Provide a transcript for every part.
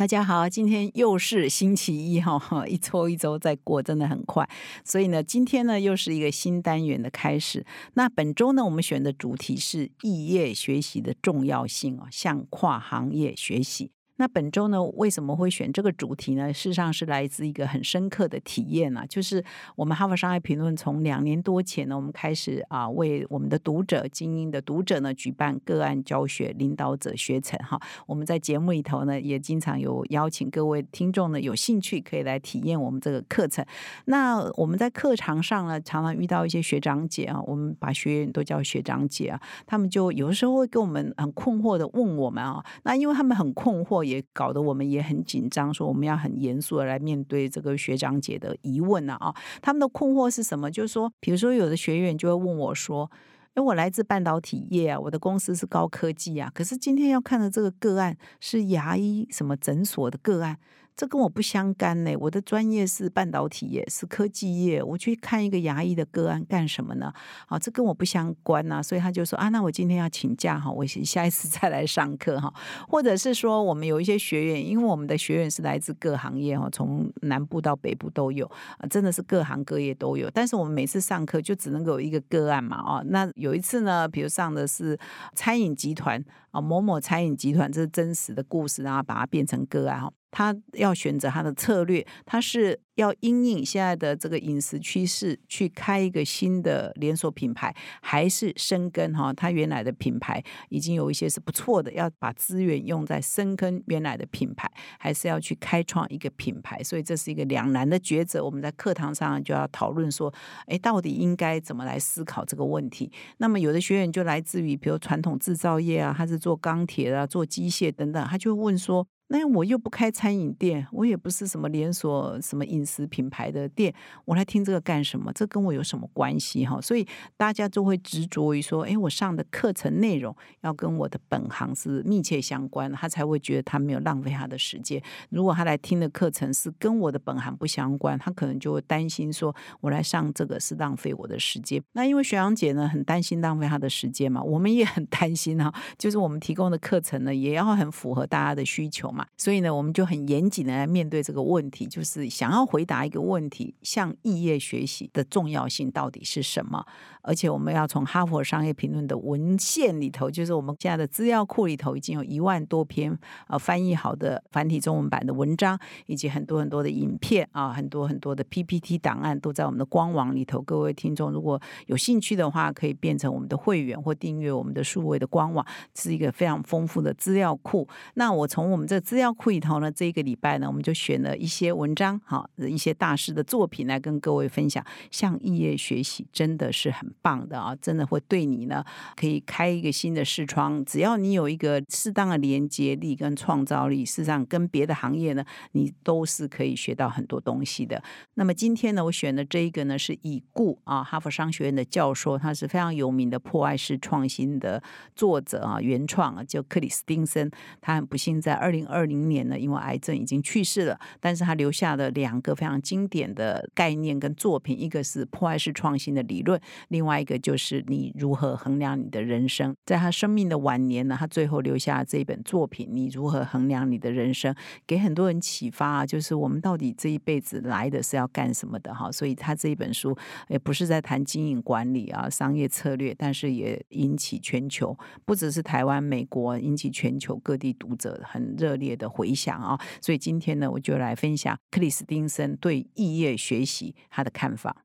大家好，今天又是星期一哈，一周一周在过，真的很快。所以呢，今天呢又是一个新单元的开始。那本周呢，我们选的主题是异业学习的重要性哦，向跨行业学习。那本周呢，为什么会选这个主题呢？事实上是来自一个很深刻的体验啊，就是我们哈佛商业评论从两年多前呢，我们开始啊，为我们的读者、精英的读者呢，举办个案教学领导者学程哈。我们在节目里头呢，也经常有邀请各位听众呢，有兴趣可以来体验我们这个课程。那我们在课堂上呢，常常遇到一些学长姐啊，我们把学员都叫学长姐啊，他们就有的时候会跟我们很困惑的问我们啊，那因为他们很困惑。也搞得我们也很紧张，说我们要很严肃的来面对这个学长姐的疑问呢啊，他们的困惑是什么？就是说，比如说有的学员就会问我说：“哎，我来自半导体业啊，我的公司是高科技啊，可是今天要看的这个个案是牙医什么诊所的个案。”这跟我不相干呢，我的专业是半导体业，是科技业，我去看一个牙医的个案干什么呢？啊，这跟我不相关呐，所以他就说啊，那我今天要请假哈，我下一次 再来上课哈，或者是说我们有一些学员，因为我们的学员是来自各行业哈，从南部到北部都有啊，真的是各行各业都有，但是我们每次上课就只能够有一个个案嘛啊，那有一次呢，比如上的是餐饮集团啊，某某餐饮集团，这是真实的故事，然后把它变成个案哈。他要选择他的策略，他是。要因应现在的这个饮食趋势去开一个新的连锁品牌，还是深耕哈？他原来的品牌已经有一些是不错的，要把资源用在深耕原来的品牌，还是要去开创一个品牌？所以这是一个两难的抉择。我们在课堂上就要讨论说，哎，到底应该怎么来思考这个问题？那么有的学员就来自于比如传统制造业啊，他是做钢铁啊、做机械等等，他就问说，那我又不开餐饮店，我也不是什么连锁什么饮。食品牌的店，我来听这个干什么？这跟我有什么关系哈？所以大家就会执着于说，哎，我上的课程内容要跟我的本行是密切相关，他才会觉得他没有浪费他的时间。如果他来听的课程是跟我的本行不相关，他可能就会担心说，我来上这个是浪费我的时间。那因为学阳姐呢很担心浪费他的时间嘛，我们也很担心哈，就是我们提供的课程呢也要很符合大家的需求嘛，所以呢我们就很严谨的来面对这个问题，就是想要回。答一个问题：向异业学习的重要性到底是什么？而且我们要从哈佛商业评论的文献里头，就是我们现在的资料库里头，已经有一万多篇呃翻译好的繁体中文版的文章，以及很多很多的影片啊，很多很多的 PPT 档案都在我们的官网里头。各位听众如果有兴趣的话，可以变成我们的会员或订阅我们的数位的官网，是一个非常丰富的资料库。那我从我们这资料库里头呢，这一个礼拜呢，我们就选了一些文章，哈。一些大师的作品来跟各位分享，向异业学习真的是很棒的啊！真的会对你呢，可以开一个新的视窗。只要你有一个适当的连接力跟创造力，事实上跟别的行业呢，你都是可以学到很多东西的。那么今天呢，我选的这一个呢，是已故啊哈佛商学院的教授，他是非常有名的破坏式创新的作者啊，原创啊，叫克里斯汀森。他很不幸在二零二零年呢，因为癌症已经去世了，但是他留下了两个。非常经典的概念跟作品，一个是破坏式创新的理论，另外一个就是你如何衡量你的人生。在他生命的晚年呢，他最后留下这一本作品，你如何衡量你的人生，给很多人启发，就是我们到底这一辈子来的是要干什么的哈。所以他这一本书也不是在谈经营管理啊、商业策略，但是也引起全球，不只是台湾、美国，引起全球各地读者很热烈的回响啊。所以今天呢，我就来分享克里斯汀森。对异业学习他的看法。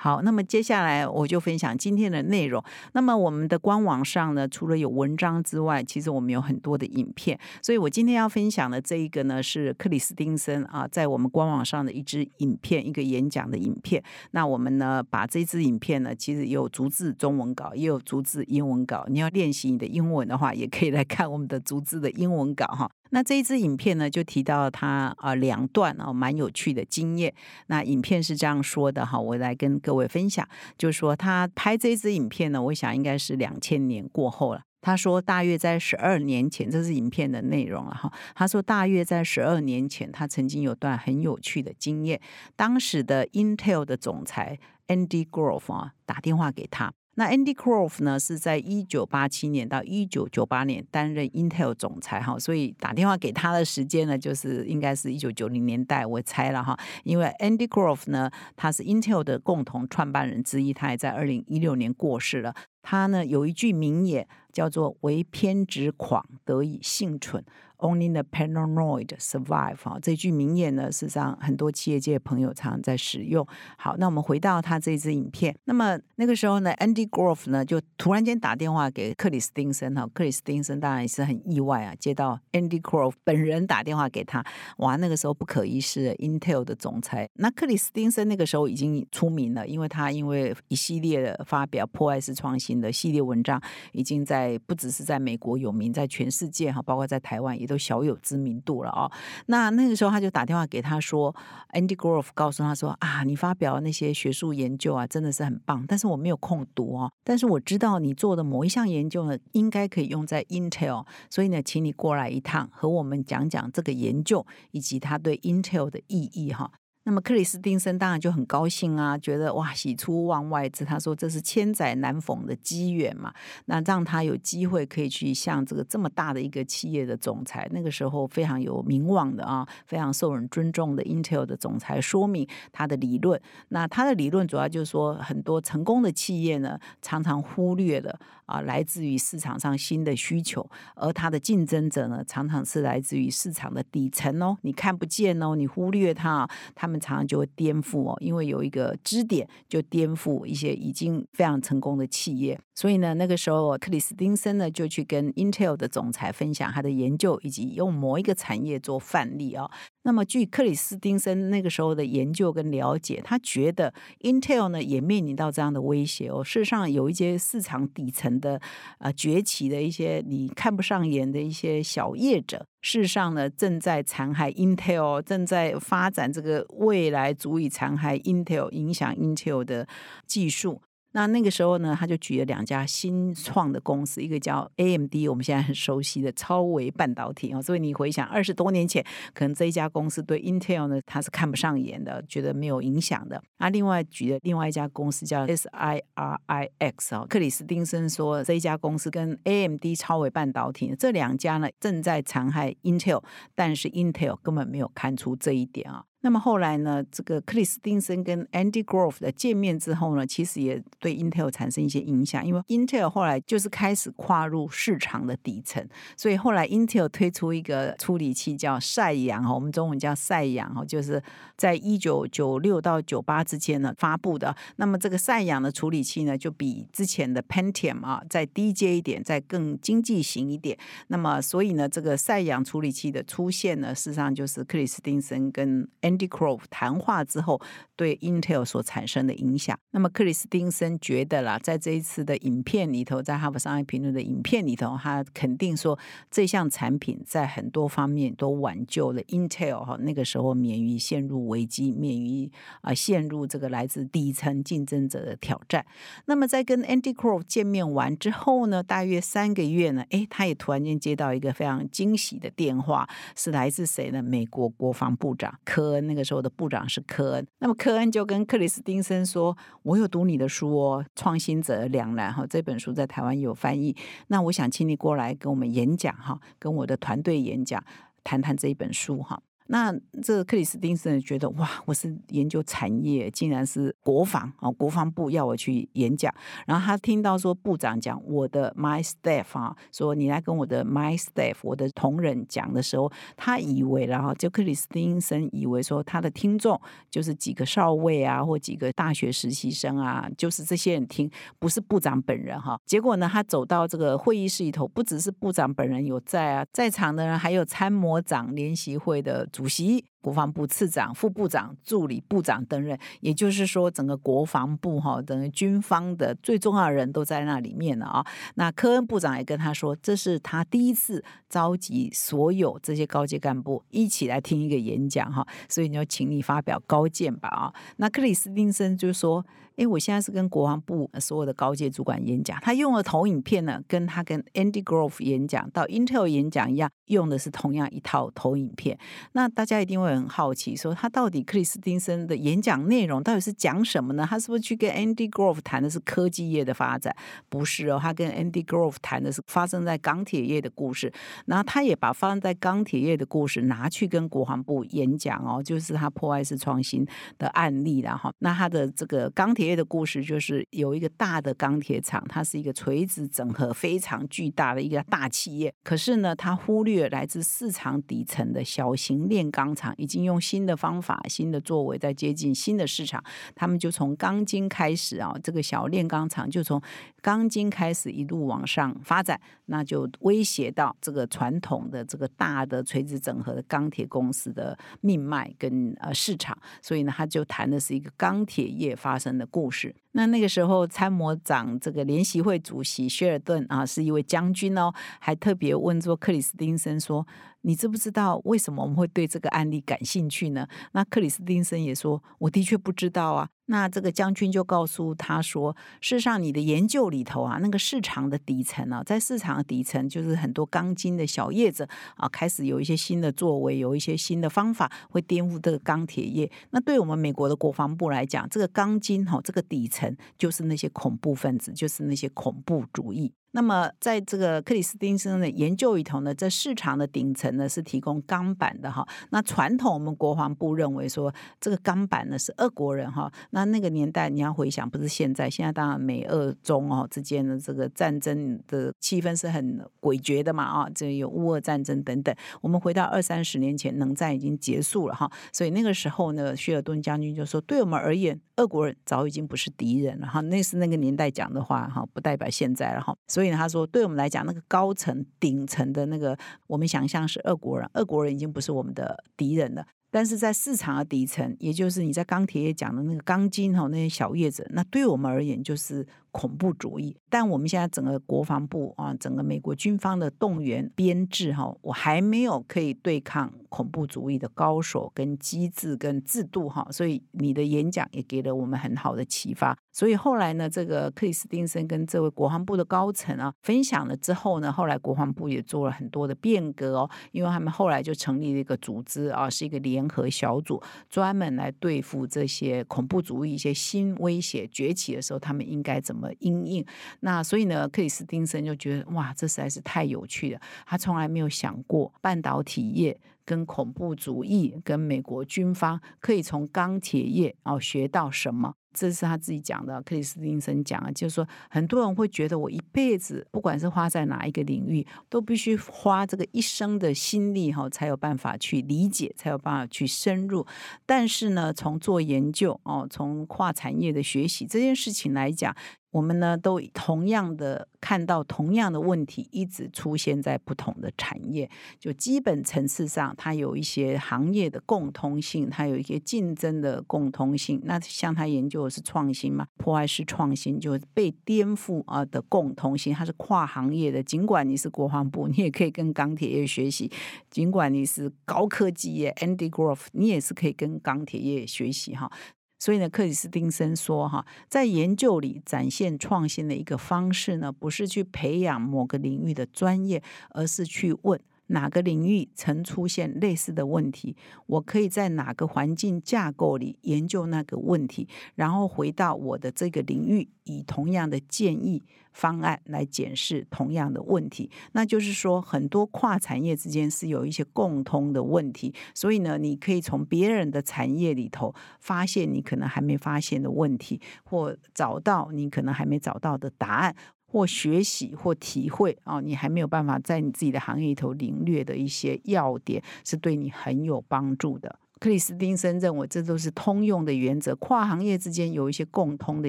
好，那么接下来我就分享今天的内容。那么我们的官网上呢，除了有文章之外，其实我们有很多的影片。所以我今天要分享的这一个呢，是克里斯汀森啊，在我们官网上的一支影片，一个演讲的影片。那我们呢，把这支影片呢，其实有逐字中文稿，也有逐字英文稿。你要练习你的英文的话，也可以来看我们的逐字的英文稿哈。那这一支影片呢，就提到他啊两段哦蛮有趣的经验。那影片是这样说的哈，我来跟各位分享，就是说他拍这支影片呢，我想应该是两千年过后了。他说大约在十二年前，这是影片的内容了哈。他说大约在十二年前，他曾经有段很有趣的经验。当时的 Intel 的总裁 Andy Grove 啊打电话给他。那 Andy Grove 呢，是在一九八七年到一九九八年担任 Intel 总裁哈，所以打电话给他的时间呢，就是应该是一九九零年代，我猜了哈。因为 Andy Grove 呢，他是 Intel 的共同创办人之一，他也在二零一六年过世了。他呢有一句名言叫做“唯偏执狂得以幸存”。Only the paranoid survive 啊，这句名言呢，事实上很多企业界朋友常常在使用。好，那我们回到他这支影片。那么那个时候呢，Andy Grove 呢就突然间打电话给克里斯汀森哈，克里斯汀森当然也是很意外啊，接到 Andy Grove 本人打电话给他，哇，那个时候不可一世的，Intel 的总裁。那克里斯汀森那个时候已经出名了，因为他因为一系列的发表破坏式创新的系列文章，已经在不只是在美国有名，在全世界哈，包括在台湾也。都小有知名度了哦。那那个时候他就打电话给他说，Andy Grove 告诉他说啊，你发表那些学术研究啊，真的是很棒，但是我没有空读哦。但是我知道你做的某一项研究呢，应该可以用在 Intel，所以呢，请你过来一趟，和我们讲讲这个研究以及它对 Intel 的意义哈。那么克里斯汀森当然就很高兴啊，觉得哇喜出望外之。他说这是千载难逢的机缘嘛，那让他有机会可以去向这个这么大的一个企业的总裁，那个时候非常有名望的啊，非常受人尊重的 Intel 的总裁说明他的理论。那他的理论主要就是说，很多成功的企业呢，常常忽略了啊来自于市场上新的需求，而他的竞争者呢，常常是来自于市场的底层哦，你看不见哦，你忽略他，他们。常常就会颠覆哦，因为有一个支点就颠覆一些已经非常成功的企业。所以呢，那个时候克里斯汀森呢就去跟 Intel 的总裁分享他的研究，以及用某一个产业做范例啊。那么据克里斯汀森那个时候的研究跟了解，他觉得 Intel 呢也面临到这样的威胁哦。事实上，有一些市场底层的呃崛起的一些你看不上眼的一些小业者。事实上呢，正在残害 Intel，正在发展这个未来足以残害 Intel、影响 Intel 的技术。那那个时候呢，他就举了两家新创的公司，一个叫 AMD，我们现在很熟悉的超微半导体啊。所以你回想二十多年前，可能这一家公司对 Intel 呢，他是看不上眼的，觉得没有影响的。那另外举的另外一家公司叫 SIRIX 啊，克里斯汀森说这一家公司跟 AMD 超微半导体这两家呢，正在残害 Intel，但是 Intel 根本没有看出这一点啊。那么后来呢？这个克里斯汀森跟 Andy Grove 的见面之后呢，其实也对 Intel 产生一些影响，因为 Intel 后来就是开始跨入市场的底层，所以后来 Intel 推出一个处理器叫赛扬哈，我们中文叫赛扬哈，就是在一九九六到九八之间呢发布的。那么这个赛扬的处理器呢，就比之前的 Pentium 啊再低阶一点，再更经济型一点。那么所以呢，这个赛扬处理器的出现呢，事实上就是克里斯汀森跟 Andy Grove 谈话之后对 Intel 所产生的影响，那么克里斯汀森觉得啦，在这一次的影片里头，在哈佛商业评论的影片里头，他肯定说这项产品在很多方面都挽救了 Intel 哈，那个时候免于陷入危机，免于啊陷入这个来自底层竞争者的挑战。那么在跟 Andy Grove 见面完之后呢，大约三个月呢，哎，他也突然间接到一个非常惊喜的电话，是来自谁呢？美国国防部长科。那个时候的部长是科恩。那么科恩就跟克里斯汀森说：“我有读你的书哦，《创新者两难》哈，这本书在台湾有翻译。那我想请你过来跟我们演讲哈，跟我的团队演讲，谈谈这一本书哈。”那这克里斯汀森觉得哇，我是研究产业，竟然是国防啊，国防部要我去演讲。然后他听到说部长讲我的 my staff 啊，说你来跟我的 my staff 我的同仁讲的时候，他以为然后就克里斯汀森以为说他的听众就是几个少尉啊，或几个大学实习生啊，就是这些人听，不是部长本人哈。结果呢，他走到这个会议室里头，不只是部长本人有在啊，在场的人还有参谋长联席会的。主席、国防部次长、副部长、助理部长等人，也就是说，整个国防部哈，等于军方的最重要的人都在那里面了啊。那科恩部长也跟他说，这是他第一次召集所有这些高阶干部一起来听一个演讲哈，所以你就请你发表高见吧啊。那克里斯汀森就说。因为我现在是跟国防部所有的高阶主管演讲，他用了投影片呢，跟他跟 Andy Grove 演讲到 Intel 演讲一样，用的是同样一套投影片。那大家一定会很好奇，说他到底克里斯汀森的演讲内容到底是讲什么呢？他是不是去跟 Andy Grove 谈的是科技业的发展？不是哦，他跟 Andy Grove 谈的是发生在钢铁业的故事。然后他也把发生在钢铁业的故事拿去跟国防部演讲哦，就是他破坏式创新的案例了哈。那他的这个钢铁业。的故事就是有一个大的钢铁厂，它是一个垂直整合非常巨大的一个大企业。可是呢，他忽略来自市场底层的小型炼钢厂，已经用新的方法、新的作为在接近新的市场。他们就从钢筋开始啊，这个小炼钢厂就从钢筋开始一路往上发展，那就威胁到这个传统的这个大的垂直整合的钢铁公司的命脉跟呃市场。所以呢，他就谈的是一个钢铁业发生的。故事。那那个时候，参谋长这个联席会主席薛尔顿啊，是一位将军哦，还特别问说克里斯汀森说：“你知不知道为什么我们会对这个案例感兴趣呢？”那克里斯汀森也说：“我的确不知道啊。”那这个将军就告诉他说：“事实上，你的研究里头啊，那个市场的底层啊，在市场的底层，就是很多钢筋的小叶子啊，开始有一些新的作为，有一些新的方法，会颠覆这个钢铁业。那对我们美国的国防部来讲，这个钢筋哈，这个底层。”就是那些恐怖分子，就是那些恐怖主义。那么，在这个克里斯汀森的研究里头呢，在市场的顶层呢是提供钢板的哈。那传统我们国防部认为说，这个钢板呢是俄国人哈。那那个年代你要回想，不是现在，现在当然美俄中哦之间的这个战争的气氛是很诡谲的嘛啊，这有乌俄战争等等。我们回到二三十年前，冷战已经结束了哈，所以那个时候呢，希尔顿将军就说，对我们而言，俄国人早已经不是敌人了哈。那是那个年代讲的话哈，不代表现在了哈。所以他说，对我们来讲，那个高层顶层的那个，我们想象是俄国人，俄国人已经不是我们的敌人了。但是在市场的底层，也就是你在钢铁业讲的那个钢筋哈，那些小叶子，那对我们而言就是恐怖主义。但我们现在整个国防部啊，整个美国军方的动员编制哈，我还没有可以对抗恐怖主义的高手跟机制跟制度哈。所以你的演讲也给了我们很好的启发。所以后来呢，这个克里斯汀森跟这位国防部的高层啊分享了之后呢，后来国防部也做了很多的变革哦，因为他们后来就成立了一个组织啊，是一个联。合小组专门来对付这些恐怖主义一些新威胁崛起的时候，他们应该怎么应应？那所以呢，克里斯汀森就觉得哇，这实在是太有趣了。他从来没有想过半导体业跟恐怖主义跟美国军方可以从钢铁业哦学到什么。这是他自己讲的，克里斯汀森讲啊，就是说很多人会觉得我一辈子不管是花在哪一个领域，都必须花这个一生的心力哈，才有办法去理解，才有办法去深入。但是呢，从做研究哦，从跨产业的学习这件事情来讲。我们呢都同样的看到同样的问题一直出现在不同的产业，就基本层次上，它有一些行业的共通性，它有一些竞争的共通性。那像他研究的是创新嘛，破坏式创新就被颠覆啊的共通性，它是跨行业的。尽管你是国防部，你也可以跟钢铁业学习；尽管你是高科技业，Andy Grove，你也是可以跟钢铁业学习哈。所以呢，克里斯汀森说：“哈，在研究里展现创新的一个方式呢，不是去培养某个领域的专业，而是去问哪个领域曾出现类似的问题，我可以在哪个环境架构里研究那个问题，然后回到我的这个领域，以同样的建议方案来检视同样的问题。那就是说，很多跨产业之间是有一些共通的问题，所以呢，你可以从别人的产业里头发现你可能还没发现的问题，或找到你可能还没找到的答案。或学习或体会啊，你还没有办法在你自己的行业里头领略的一些要点，是对你很有帮助的。克里斯汀森认为，这都是通用的原则，跨行业之间有一些共通的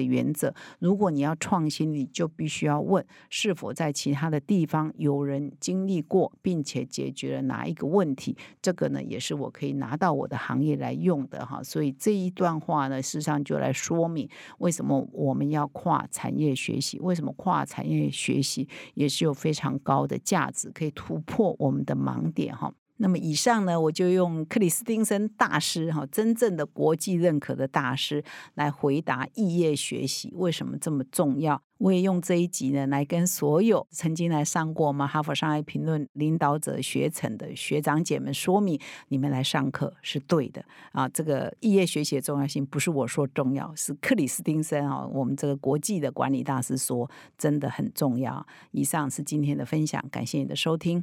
原则。如果你要创新，你就必须要问：是否在其他的地方有人经历过，并且解决了哪一个问题？这个呢，也是我可以拿到我的行业来用的哈。所以这一段话呢，事实上就来说明为什么我们要跨产业学习，为什么跨产业学习也是有非常高的价值，可以突破我们的盲点哈。那么以上呢，我就用克里斯汀森大师哈，真正的国际认可的大师来回答异业学习为什么这么重要。我也用这一集呢，来跟所有曾经来上过我们哈佛商业评论领导者学程的学长姐们说明，你们来上课是对的啊。这个异业学习的重要性不是我说重要，是克里斯汀森啊，我们这个国际的管理大师说真的很重要。以上是今天的分享，感谢你的收听。